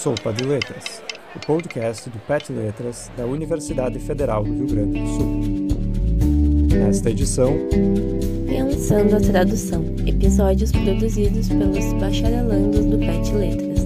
Sopa de Letras, o podcast do PET Letras da Universidade Federal do Rio Grande do Sul. Nesta edição, Pensando a Tradução, episódios produzidos pelos bacharelandos do PET Letras.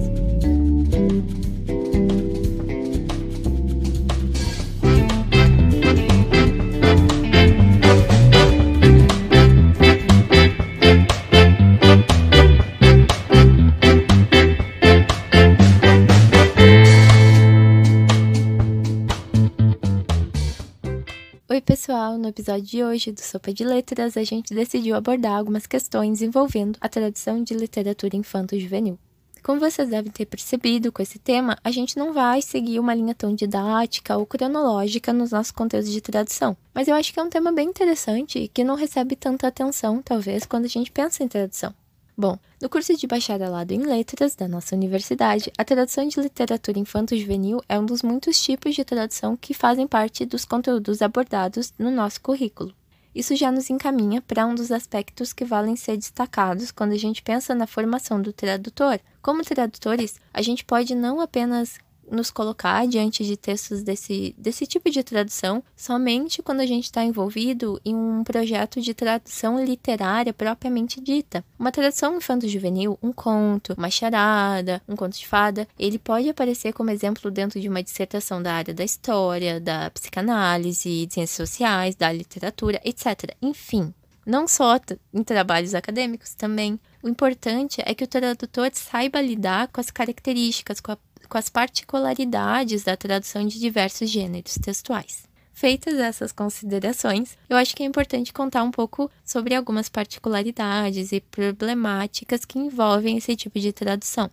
Pessoal! No episódio de hoje do Sopa de Letras, a gente decidiu abordar algumas questões envolvendo a tradução de literatura infanto-juvenil. Como vocês devem ter percebido com esse tema, a gente não vai seguir uma linha tão didática ou cronológica nos nossos conteúdos de tradução, mas eu acho que é um tema bem interessante e que não recebe tanta atenção, talvez, quando a gente pensa em tradução. Bom, no curso de bacharelado em letras da nossa universidade, a tradução de literatura infanto-juvenil é um dos muitos tipos de tradução que fazem parte dos conteúdos abordados no nosso currículo. Isso já nos encaminha para um dos aspectos que valem ser destacados quando a gente pensa na formação do tradutor. Como tradutores, a gente pode não apenas nos colocar diante de textos desse, desse tipo de tradução somente quando a gente está envolvido em um projeto de tradução literária propriamente dita. Uma tradução infanto-juvenil, um conto, uma charada, um conto de fada, ele pode aparecer como exemplo dentro de uma dissertação da área da história, da psicanálise, de ciências sociais, da literatura, etc. Enfim, não só em trabalhos acadêmicos também. O importante é que o tradutor saiba lidar com as características, com a com as particularidades da tradução de diversos gêneros textuais. Feitas essas considerações, eu acho que é importante contar um pouco sobre algumas particularidades e problemáticas que envolvem esse tipo de tradução.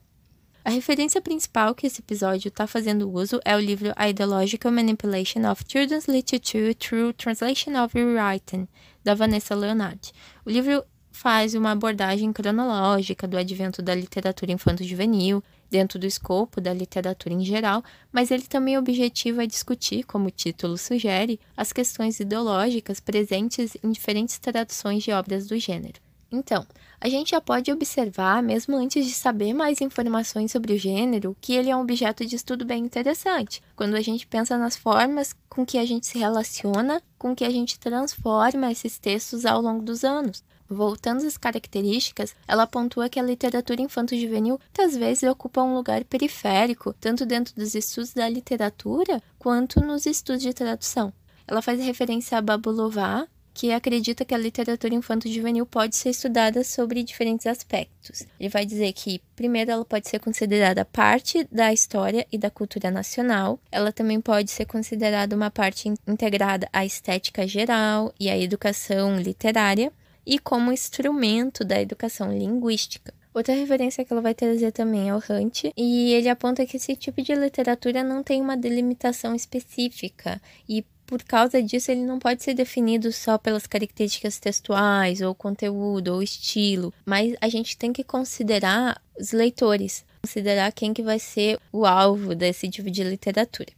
A referência principal que esse episódio está fazendo uso é o livro Ideological Manipulation of Children's Literature Through Translation of Rewriting, da Vanessa Leonardi. O livro faz uma abordagem cronológica do advento da literatura infanto-juvenil, dentro do escopo da literatura em geral, mas ele também objetiva discutir, como o título sugere, as questões ideológicas presentes em diferentes traduções de obras do gênero. Então, a gente já pode observar, mesmo antes de saber mais informações sobre o gênero, que ele é um objeto de estudo bem interessante, quando a gente pensa nas formas com que a gente se relaciona, com que a gente transforma esses textos ao longo dos anos. Voltando às características, ela pontua que a literatura infanto-juvenil muitas vezes ocupa um lugar periférico, tanto dentro dos estudos da literatura quanto nos estudos de tradução. Ela faz referência a Babulová, que acredita que a literatura infanto-juvenil pode ser estudada sobre diferentes aspectos. Ele vai dizer que, primeiro, ela pode ser considerada parte da história e da cultura nacional, ela também pode ser considerada uma parte integrada à estética geral e à educação literária, e como instrumento da educação linguística. Outra referência que ela vai trazer também é o Hunt, e ele aponta que esse tipo de literatura não tem uma delimitação específica e por causa disso ele não pode ser definido só pelas características textuais ou conteúdo ou estilo, mas a gente tem que considerar os leitores, considerar quem que vai ser o alvo desse tipo de literatura.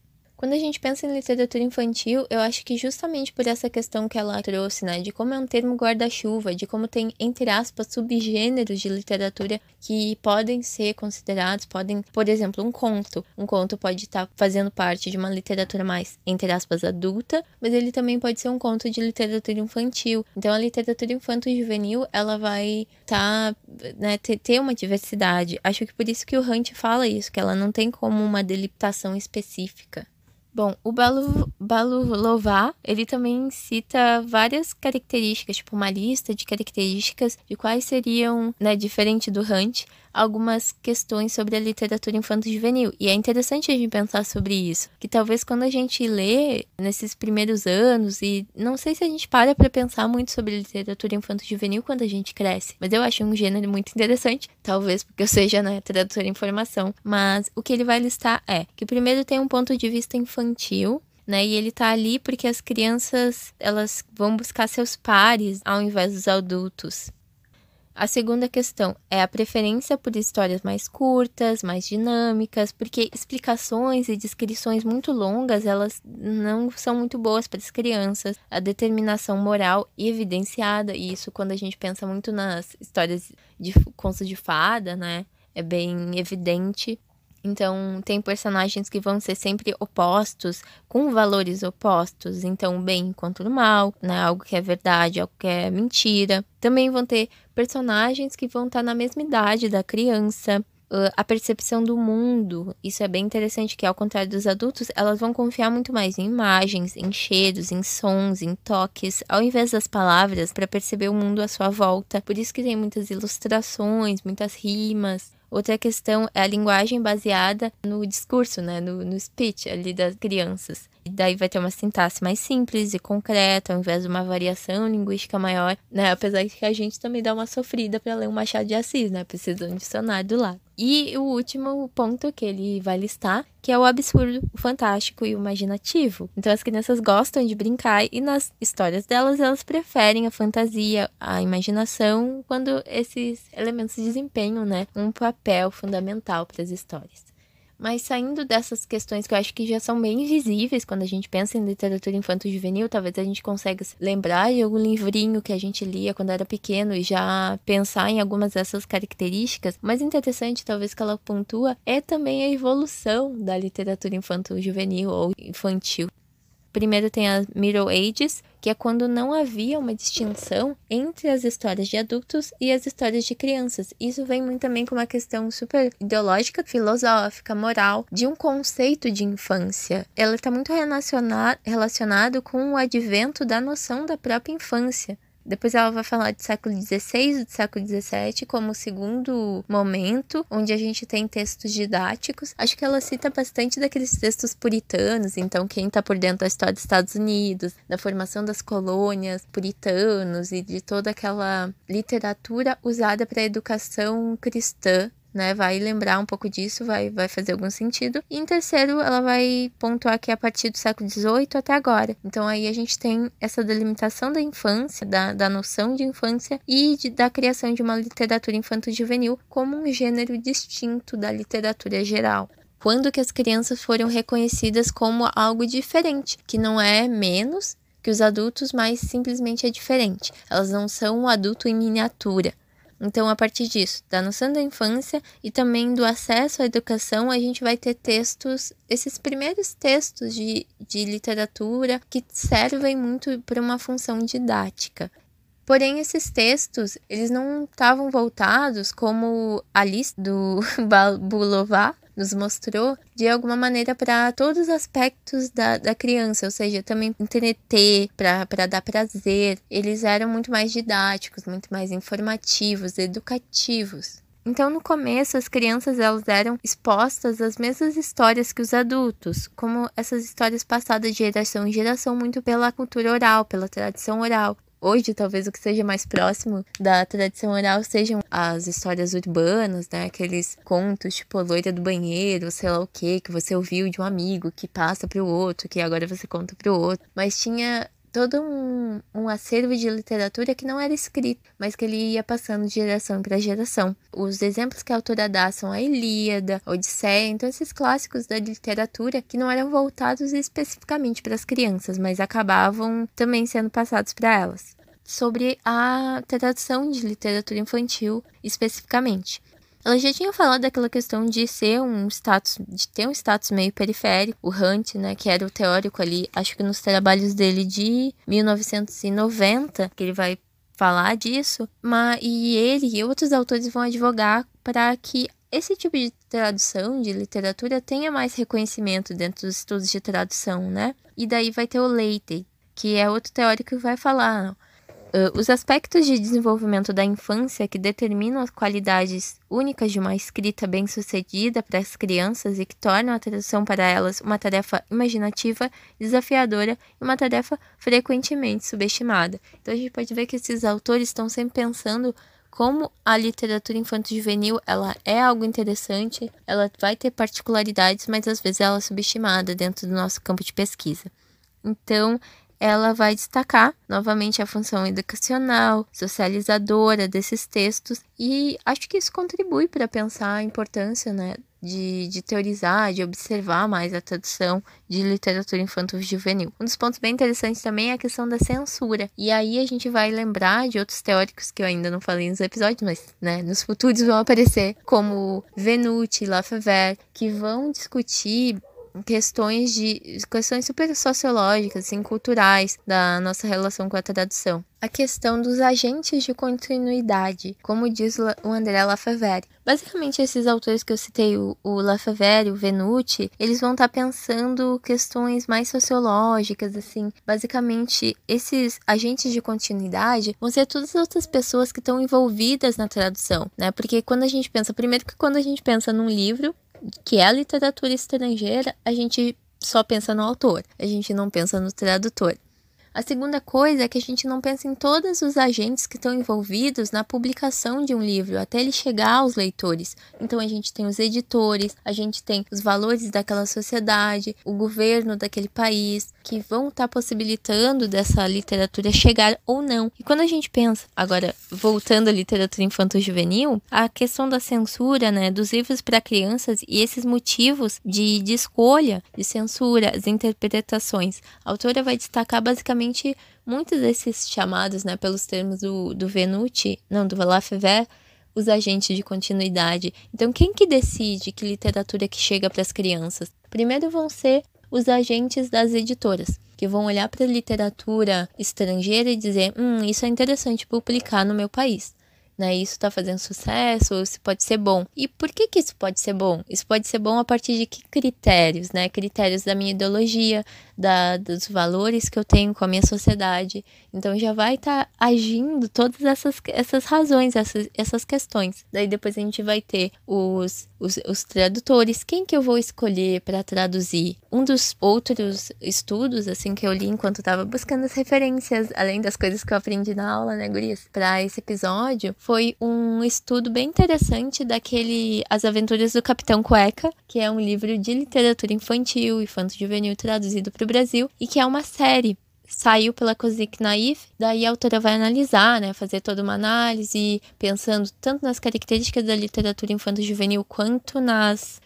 Quando a gente pensa em literatura infantil, eu acho que justamente por essa questão que ela trouxe, né, de como é um termo guarda-chuva, de como tem, entre aspas, subgêneros de literatura que podem ser considerados, podem, por exemplo, um conto. Um conto pode estar fazendo parte de uma literatura mais, entre aspas, adulta, mas ele também pode ser um conto de literatura infantil. Então, a literatura infanto-juvenil, ela vai tá, né, ter uma diversidade. Acho que por isso que o Hunt fala isso, que ela não tem como uma delimitação específica. Bom, o Balu, Balulová, ele também cita várias características, tipo uma lista de características de quais seriam, né, diferente do Hunt, algumas questões sobre a literatura infanto-juvenil. E é interessante a gente pensar sobre isso, que talvez quando a gente lê nesses primeiros anos, e não sei se a gente para para pensar muito sobre literatura infanto-juvenil quando a gente cresce, mas eu acho um gênero muito interessante, talvez porque eu seja, né, tradutora em formação, mas o que ele vai listar é que primeiro tem um ponto de vista infantil, né? E ele tá ali porque as crianças, elas vão buscar seus pares ao invés dos adultos. A segunda questão é a preferência por histórias mais curtas, mais dinâmicas, porque explicações e descrições muito longas, elas não são muito boas para as crianças. A determinação moral evidenciada, e isso quando a gente pensa muito nas histórias de contos de fada, né? É bem evidente. Então, tem personagens que vão ser sempre opostos, com valores opostos. Então, o bem contra o mal, né? Algo que é verdade, algo que é mentira. Também vão ter personagens que vão estar na mesma idade da criança. A percepção do mundo, isso é bem interessante, que ao contrário dos adultos, elas vão confiar muito mais em imagens, em cheiros, em sons, em toques, ao invés das palavras, para perceber o mundo à sua volta. Por isso que tem muitas ilustrações, muitas rimas. Outra questão é a linguagem baseada no discurso, né, no, no speech ali das crianças. Daí vai ter uma sintaxe mais simples e concreta, ao invés de uma variação linguística maior, né? Apesar de que a gente também dá uma sofrida para ler um Machado de Assis, né? Precisa de um dicionário do lado. E o último ponto que ele vai listar, que é o absurdo, o fantástico e o imaginativo. Então as crianças gostam de brincar e nas histórias delas elas preferem a fantasia, a imaginação, quando esses elementos desempenham, né, um papel fundamental para as histórias. Mas saindo dessas questões que eu acho que já são bem visíveis quando a gente pensa em literatura infanto-juvenil, talvez a gente consiga lembrar de algum livrinho que a gente lia quando era pequeno e já pensar em algumas dessas características. Mas interessante, talvez que ela pontua, é também a evolução da literatura infanto-juvenil ou infantil. Primeiro tem as Middle Ages, que é quando não havia uma distinção entre as histórias de adultos e as histórias de crianças. Isso vem muito também com uma questão super ideológica, filosófica, moral, de um conceito de infância. Ela está muito relacionado com o advento da noção da própria infância. Depois ela vai falar de século XVI e do século XVII como segundo momento, onde a gente tem textos didáticos. Acho que ela cita bastante daqueles textos puritanos, então quem está por dentro da história dos Estados Unidos, da formação das colônias puritanos e de toda aquela literatura usada para a educação cristã né, vai lembrar um pouco disso, vai, vai fazer algum sentido. E em terceiro, ela vai pontuar que é a partir do século XVIII até agora. Então aí a gente tem essa delimitação da infância, da, da noção de infância e de, da criação de uma literatura infanto-juvenil como um gênero distinto da literatura geral quando que as crianças foram reconhecidas como algo diferente, que não é menos que os adultos, mas simplesmente é diferente. Elas não são um adulto em miniatura. Então, a partir disso, da noção da infância e também do acesso à educação, a gente vai ter textos, esses primeiros textos de, de literatura que servem muito para uma função didática. Porém, esses textos, eles não estavam voltados como a lista do Babulová, nos mostrou de alguma maneira para todos os aspectos da, da criança, ou seja, também entreter, para dar prazer. Eles eram muito mais didáticos, muito mais informativos, educativos. Então, no começo, as crianças elas eram expostas às mesmas histórias que os adultos, como essas histórias passadas de geração em geração, muito pela cultura oral, pela tradição oral. Hoje, talvez o que seja mais próximo da tradição oral sejam as histórias urbanas, né? Aqueles contos, tipo, loira do banheiro, sei lá o que, que você ouviu de um amigo que passa para o outro, que agora você conta para o outro. Mas tinha todo um, um acervo de literatura que não era escrito, mas que ele ia passando de geração para geração. Os exemplos que a autora dá são a Ilíada, a Odisseia, então esses clássicos da literatura que não eram voltados especificamente para as crianças, mas acabavam também sendo passados para elas. Sobre a tradução de literatura infantil especificamente. Ela já tinha falado daquela questão de ser um status, de ter um status meio periférico. O Hunt, né, que era o teórico ali, acho que nos trabalhos dele de 1990, que ele vai falar disso, mas e ele e outros autores vão advogar para que esse tipo de tradução de literatura tenha mais reconhecimento dentro dos estudos de tradução, né? E daí vai ter o Leite, que é outro teórico que vai falar, os aspectos de desenvolvimento da infância que determinam as qualidades únicas de uma escrita bem-sucedida para as crianças e que tornam a tradução para elas uma tarefa imaginativa, desafiadora e uma tarefa frequentemente subestimada. Então a gente pode ver que esses autores estão sempre pensando como a literatura infanto-juvenil ela é algo interessante, ela vai ter particularidades, mas às vezes ela é subestimada dentro do nosso campo de pesquisa. Então, ela vai destacar novamente a função educacional, socializadora desses textos, e acho que isso contribui para pensar a importância né, de, de teorizar, de observar mais a tradução de literatura infanto-juvenil. Um dos pontos bem interessantes também é a questão da censura. E aí a gente vai lembrar de outros teóricos que eu ainda não falei nos episódios, mas né, nos futuros vão aparecer, como Venuti, Lafayette, que vão discutir questões de questões super sociológicas, assim, culturais da nossa relação com a tradução. A questão dos agentes de continuidade, como diz o André Lafavere. Basicamente, esses autores que eu citei, o, o Lafavere, o Venuti, eles vão estar tá pensando questões mais sociológicas, assim. Basicamente, esses agentes de continuidade vão ser todas as outras pessoas que estão envolvidas na tradução, né? Porque quando a gente pensa, primeiro que quando a gente pensa num livro, que é a literatura estrangeira, a gente só pensa no autor, a gente não pensa no tradutor. A segunda coisa é que a gente não pensa em todos os agentes que estão envolvidos na publicação de um livro, até ele chegar aos leitores. Então a gente tem os editores, a gente tem os valores daquela sociedade, o governo daquele país, que vão estar tá possibilitando dessa literatura chegar ou não. E quando a gente pensa, agora voltando à literatura infanto-juvenil, a questão da censura, né, dos livros para crianças e esses motivos de, de escolha, de censura, as interpretações. A autora vai destacar basicamente justamente muitos desses chamados, né, pelos termos do, do Venuti, não, do Lafayette, os agentes de continuidade. Então, quem que decide que literatura que chega para as crianças? Primeiro vão ser os agentes das editoras, que vão olhar para a literatura estrangeira e dizer: hum, isso é interessante publicar no meu país né? Isso está fazendo sucesso, isso pode ser bom. E por que que isso pode ser bom? Isso pode ser bom a partir de que critérios, né? Critérios da minha ideologia, da, dos valores que eu tenho com a minha sociedade. Então já vai estar tá agindo todas essas, essas razões, essas, essas questões. Daí depois a gente vai ter os, os, os tradutores. Quem que eu vou escolher para traduzir? Um dos outros estudos, assim, que eu li enquanto estava buscando as referências, além das coisas que eu aprendi na aula, né, Gurias? Para esse episódio, foi um estudo bem interessante daquele As Aventuras do Capitão Cueca, que é um livro de literatura infantil e infanto-juvenil traduzido para o Brasil e que é uma série. Saiu pela Cozic Naif, daí a autora vai analisar, né, fazer toda uma análise, pensando tanto nas características da literatura infanto-juvenil quanto nas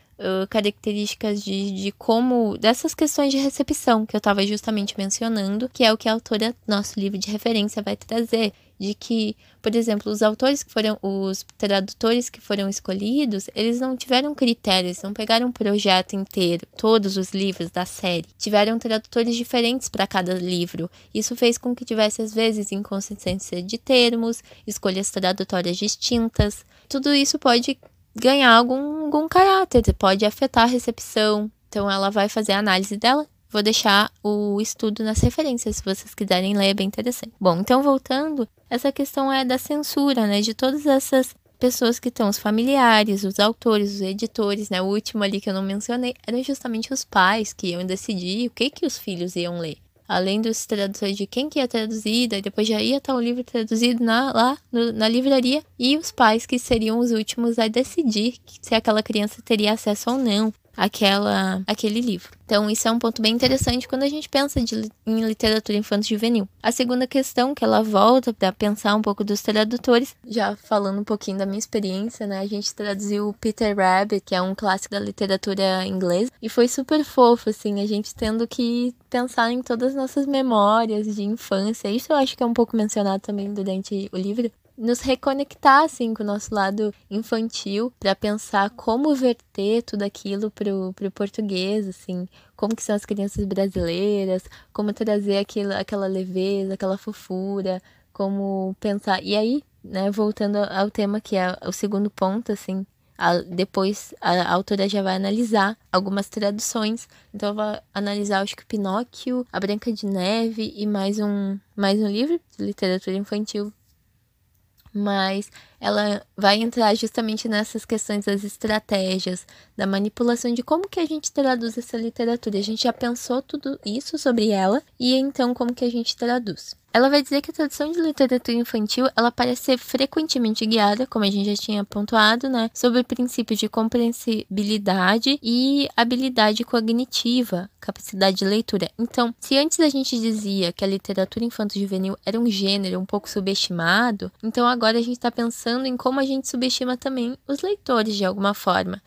características de, de como, dessas questões de recepção que eu estava justamente mencionando, que é o que a autora, nosso livro de referência, vai trazer de que, por exemplo, os autores que foram, os tradutores que foram escolhidos, eles não tiveram critérios, não pegaram um projeto inteiro, todos os livros da série. Tiveram tradutores diferentes para cada livro. Isso fez com que tivesse, às vezes, inconsistência de termos, escolhas tradutórias distintas. Tudo isso pode ganhar algum, algum caráter, pode afetar a recepção. Então, ela vai fazer a análise dela Vou deixar o estudo nas referências, se vocês quiserem ler, é bem interessante. Bom, então voltando, essa questão é da censura, né? De todas essas pessoas que estão, os familiares, os autores, os editores, né? O último ali que eu não mencionei eram justamente os pais que iam decidir o que que os filhos iam ler. Além dos tradutores de quem que ia traduzir, e depois já ia estar o livro traduzido na, lá no, na livraria, e os pais que seriam os últimos a decidir se aquela criança teria acesso ou não aquela, aquele livro. Então, isso é um ponto bem interessante quando a gente pensa de, em literatura infanto-juvenil. A segunda questão, que ela volta para pensar um pouco dos tradutores, já falando um pouquinho da minha experiência, né? A gente traduziu Peter Rabbit, que é um clássico da literatura inglesa, e foi super fofo, assim, a gente tendo que pensar em todas as nossas memórias de infância. Isso eu acho que é um pouco mencionado também durante o livro, nos reconectar assim com o nosso lado infantil para pensar como verter tudo aquilo pro, pro português, assim, como que são as crianças brasileiras, como trazer aquilo, aquela leveza, aquela fofura, como pensar. E aí, né, voltando ao tema que é o segundo ponto, assim, a, depois a, a, autora já vai analisar algumas traduções. Então, vai analisar, acho que Pinóquio, A Branca de Neve e mais um, mais um livro de literatura infantil mas ela vai entrar justamente nessas questões das estratégias, da manipulação de como que a gente traduz essa literatura. A gente já pensou tudo isso sobre ela e então como que a gente traduz. Ela vai dizer que a tradução de literatura infantil ela parece ser frequentemente guiada, como a gente já tinha pontuado, né, sobre princípios de compreensibilidade e habilidade cognitiva, capacidade de leitura. Então, se antes a gente dizia que a literatura infanto-juvenil era um gênero um pouco subestimado, então agora a gente está pensando em como a gente subestima também os leitores de alguma forma.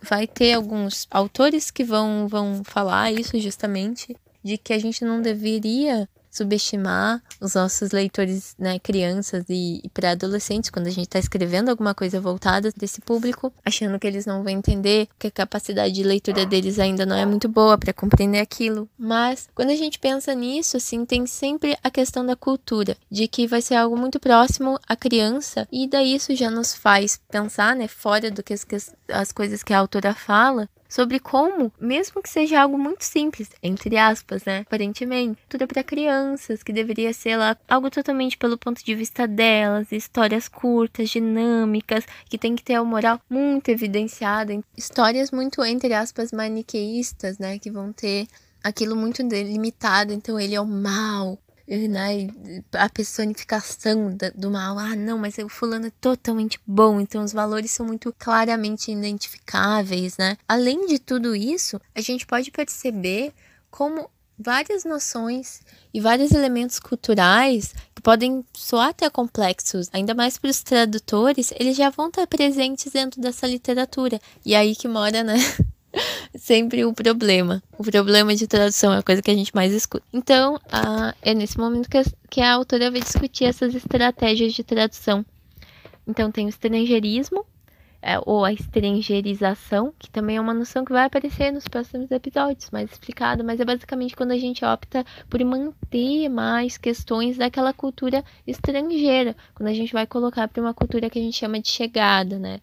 Vai ter alguns autores que vão, vão falar isso justamente, de que a gente não deveria subestimar os nossos leitores, né, crianças e, e pré-adolescentes, quando a gente está escrevendo alguma coisa voltada desse público, achando que eles não vão entender, que a capacidade de leitura deles ainda não é muito boa para compreender aquilo. Mas quando a gente pensa nisso, assim, tem sempre a questão da cultura, de que vai ser algo muito próximo à criança, e daí isso já nos faz pensar, né, fora do que as, as coisas que a autora fala, sobre como, mesmo que seja algo muito simples, entre aspas, né? Aparentemente, tudo é para crianças, que deveria ser lá algo totalmente pelo ponto de vista delas, histórias curtas, dinâmicas, que tem que ter a moral muito evidenciada, histórias muito, entre aspas, maniqueístas, né? Que vão ter aquilo muito delimitado, então ele é o mal, né, a personificação do mal. Ah, não, mas o fulano é totalmente bom, então os valores são muito claramente identificáveis, né? Além de tudo isso, a gente pode perceber como várias noções e vários elementos culturais que podem soar até complexos, ainda mais para os tradutores, eles já vão estar presentes dentro dessa literatura. E é aí que mora, né? sempre o problema. O problema de tradução é a coisa que a gente mais escuta. Então, é nesse momento que a, que a autora vai discutir essas estratégias de tradução. Então, tem o estrangeirismo, é, ou a estrangeirização, que também é uma noção que vai aparecer nos próximos episódios, mais explicado, mas é basicamente quando a gente opta por manter mais questões daquela cultura estrangeira, quando a gente vai colocar para uma cultura que a gente chama de chegada, né?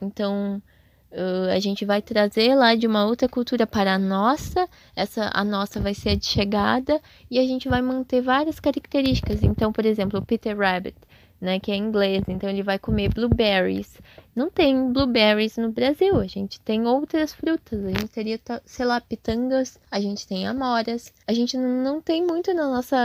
Então, Uh, a gente vai trazer lá de uma outra cultura para a nossa, essa a nossa vai ser de chegada e a gente vai manter várias características. Então, por exemplo, o Peter Rabbit, né, que é inglês, então ele vai comer blueberries. Não tem blueberries no Brasil, a gente tem outras frutas, a gente teria, sei lá, pitangas, a gente tem amoras, a gente não tem muito na nossa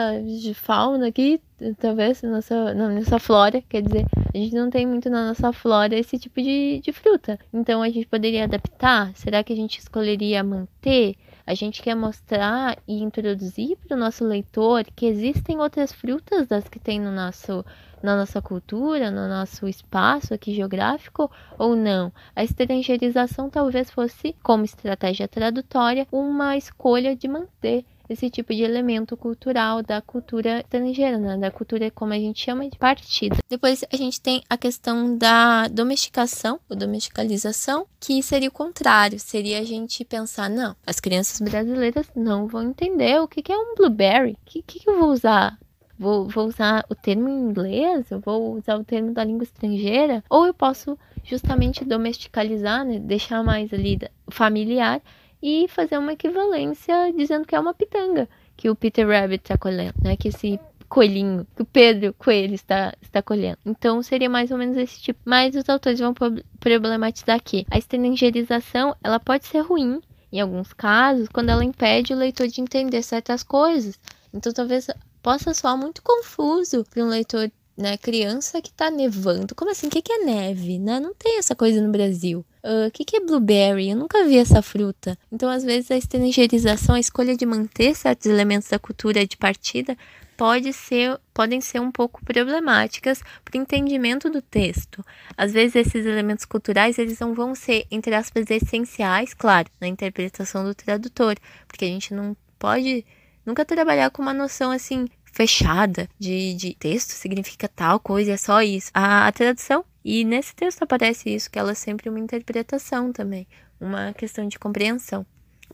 fauna aqui, talvez, na nossa, na nossa flora, quer dizer, a gente não tem muito na nossa flora esse tipo de, de fruta. Então a gente poderia adaptar? Será que a gente escolheria manter? A gente quer mostrar e introduzir para o nosso leitor que existem outras frutas das que tem no nosso na nossa cultura, no nosso espaço aqui geográfico ou não. A estrangeirização talvez fosse, como estratégia tradutória, uma escolha de manter esse tipo de elemento cultural da cultura estrangeira, né? da cultura como a gente chama de partida. Depois a gente tem a questão da domesticação, ou domesticalização, que seria o contrário, seria a gente pensar, não, as crianças brasileiras não vão entender o que é um blueberry, o que, que eu vou usar Vou, vou usar o termo em inglês? Eu vou usar o termo da língua estrangeira? Ou eu posso justamente domesticalizar, né? deixar mais ali familiar e fazer uma equivalência dizendo que é uma pitanga que o Peter Rabbit está colhendo, né? Que esse coelhinho, que o Pedro Coelho está, está colhendo. Então seria mais ou menos esse tipo. Mas os autores vão problematizar aqui. A estrangerização, ela pode ser ruim em alguns casos, quando ela impede o leitor de entender certas coisas. Então talvez possa soar muito confuso para um leitor né, criança que tá nevando. Como assim? O que, que é neve? Né? Não tem essa coisa no Brasil. O uh, que, que é blueberry? Eu nunca vi essa fruta. Então, às vezes, a estrangerização, a escolha de manter certos elementos da cultura de partida, pode ser, podem ser um pouco problemáticas para o entendimento do texto. Às vezes, esses elementos culturais eles não vão ser, entre aspas, essenciais, claro, na interpretação do tradutor, porque a gente não pode Nunca trabalhar com uma noção assim fechada de, de texto significa tal coisa, é só isso. A, a tradução, e nesse texto aparece isso, que ela é sempre uma interpretação também, uma questão de compreensão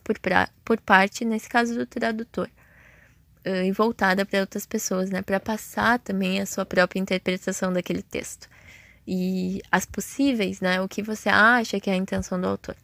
por, pra, por parte, nesse caso, do tradutor. E voltada para outras pessoas, né? Para passar também a sua própria interpretação daquele texto. E as possíveis, né? O que você acha que é a intenção do autor.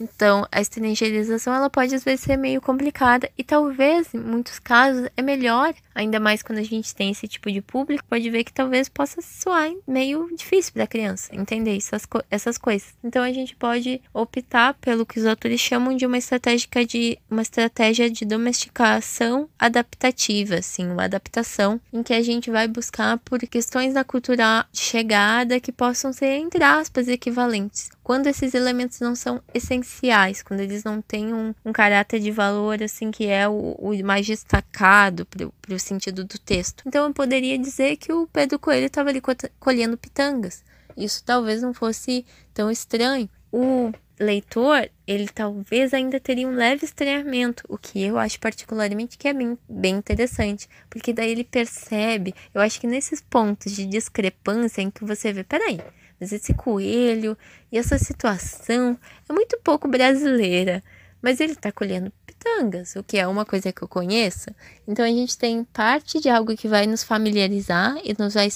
Então, a estrangerização ela pode às vezes ser meio complicada e talvez, em muitos casos, é melhor, ainda mais quando a gente tem esse tipo de público, pode ver que talvez possa soar meio difícil para a criança entender essas, co essas coisas. Então, a gente pode optar pelo que os autores chamam de uma estratégia de uma estratégia de domesticação adaptativa, assim, uma adaptação em que a gente vai buscar por questões da cultura de chegada que possam ser entre aspas equivalentes quando esses elementos não são essenciais, quando eles não têm um, um caráter de valor assim que é o, o mais destacado para o sentido do texto. Então eu poderia dizer que o Pedro Coelho estava ali colhendo pitangas. Isso talvez não fosse tão estranho. O leitor, ele talvez ainda teria um leve estranhamento, o que eu acho particularmente que é bem, bem interessante, porque daí ele percebe, eu acho que nesses pontos de discrepância em que você vê, peraí, mas esse coelho e essa situação é muito pouco brasileira. Mas ele está colhendo pitangas, o que é uma coisa que eu conheço. Então a gente tem parte de algo que vai nos familiarizar e nos vai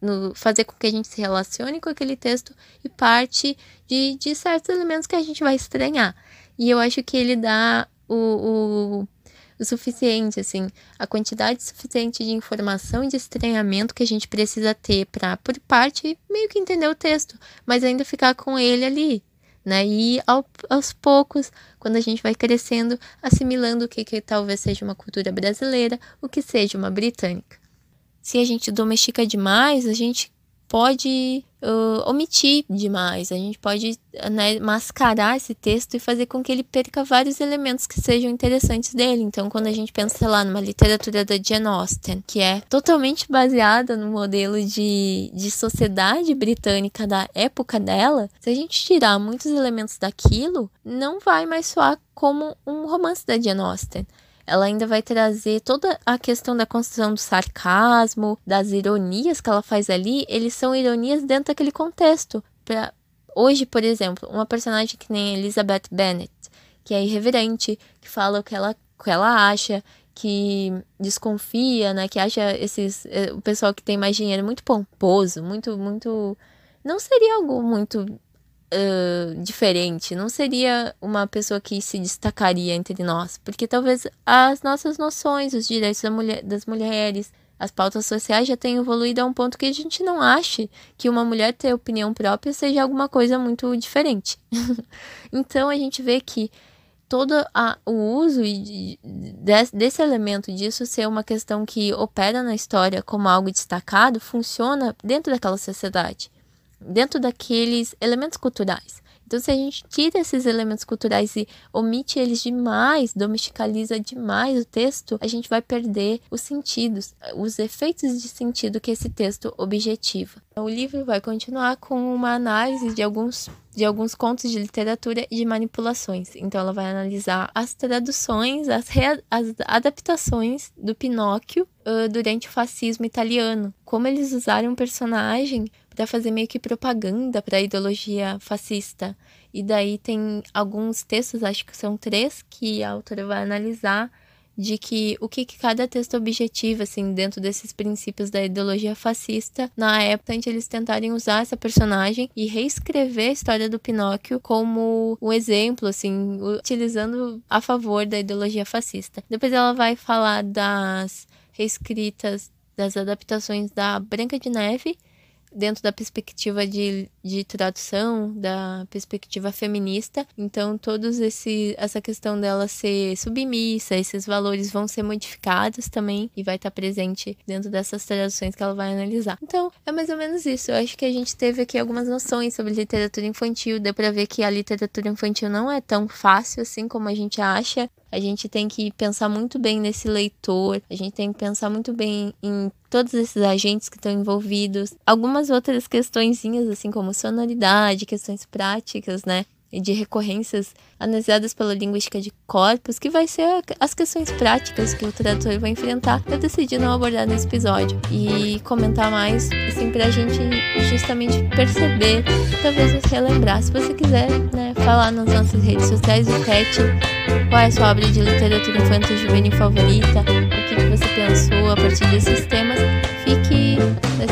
no, fazer com que a gente se relacione com aquele texto e parte de, de certos elementos que a gente vai estranhar. E eu acho que ele dá o, o o suficiente, assim, a quantidade suficiente de informação e de estranhamento que a gente precisa ter para, por parte, meio que entender o texto, mas ainda ficar com ele ali, né? E ao, aos poucos, quando a gente vai crescendo, assimilando o que, que talvez seja uma cultura brasileira, o que seja uma britânica. Se a gente domestica demais, a gente pode uh, omitir demais, a gente pode né, mascarar esse texto e fazer com que ele perca vários elementos que sejam interessantes dele. Então, quando a gente pensa lá numa literatura da Jane Austen, que é totalmente baseada no modelo de, de sociedade britânica da época dela, se a gente tirar muitos elementos daquilo, não vai mais soar como um romance da Jane Austen ela ainda vai trazer toda a questão da construção do sarcasmo, das ironias que ela faz ali, eles são ironias dentro daquele contexto. Pra... Hoje, por exemplo, uma personagem que nem Elizabeth Bennet, que é irreverente, que fala o que ela, o que ela acha, que desconfia, né, que acha esses eh, o pessoal que tem mais dinheiro muito pomposo, muito muito não seria algo muito uh, diferente, não seria uma pessoa que se destacaria entre nós, porque talvez as nossas noções, os direitos da mulher, das mulheres, as pautas sociais já tenham evoluído a um ponto que a gente não ache que uma mulher ter opinião própria seja alguma coisa muito diferente. então a gente vê que todo a, o uso de, de, desse elemento disso ser uma questão que opera na história como algo destacado funciona dentro daquela sociedade dentro daqueles elementos culturais. Então, se a gente tira esses elementos culturais e omite eles demais, domesticaliza demais o texto, a gente vai perder os sentidos, os efeitos de sentido que esse texto objetiva. O livro vai continuar com uma análise de alguns de alguns contos de literatura e de manipulações. Então, ela vai analisar as traduções, as, as adaptações do Pinóquio uh, durante o fascismo italiano. Como eles usaram um personagem para fazer meio que propaganda para a ideologia fascista. E daí tem alguns textos, acho que são três, que a autora vai analisar de que o que, que cada texto objetiva, assim, dentro desses princípios da ideologia fascista, na época que eles tentarem usar essa personagem e reescrever a história do Pinóquio como um exemplo, assim, utilizando a favor da ideologia fascista. Depois ela vai falar das reescritas, das adaptações da Branca de Neve dentro da perspectiva de, de tradução, da perspectiva feminista. Então, todos esse essa questão dela ser submissa, esses valores vão ser modificados também e vai estar presente dentro dessas traduções que ela vai analisar. Então, é mais ou menos isso. Eu acho que a gente teve aqui algumas noções sobre literatura infantil, deu para ver que a literatura infantil não é tão fácil assim como a gente acha. A gente tem que pensar muito bem nesse leitor, a gente tem que pensar muito bem em todos esses agentes que estão envolvidos. Algumas outras questõezinhas, assim como sonoridade, questões práticas, né? E de recorrências analisadas pela linguística de corpos, que vai ser as questões práticas que o tradutor vai enfrentar. Eu decidi não abordar nesse episódio e comentar mais, assim, pra gente justamente perceber, talvez nos relembrar. Se você quiser, né, falar nas nossas redes sociais, o Cat qual é a sua obra de literatura infantil juvenil favorita? O que, você pensou a partir desses temas? Fique,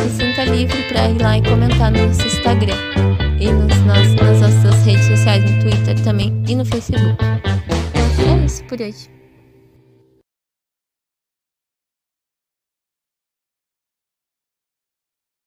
se sinta livre para ir lá e comentar no nosso Instagram e nos, nas, nas nossas redes sociais, no Twitter também e no Facebook. É isso por hoje.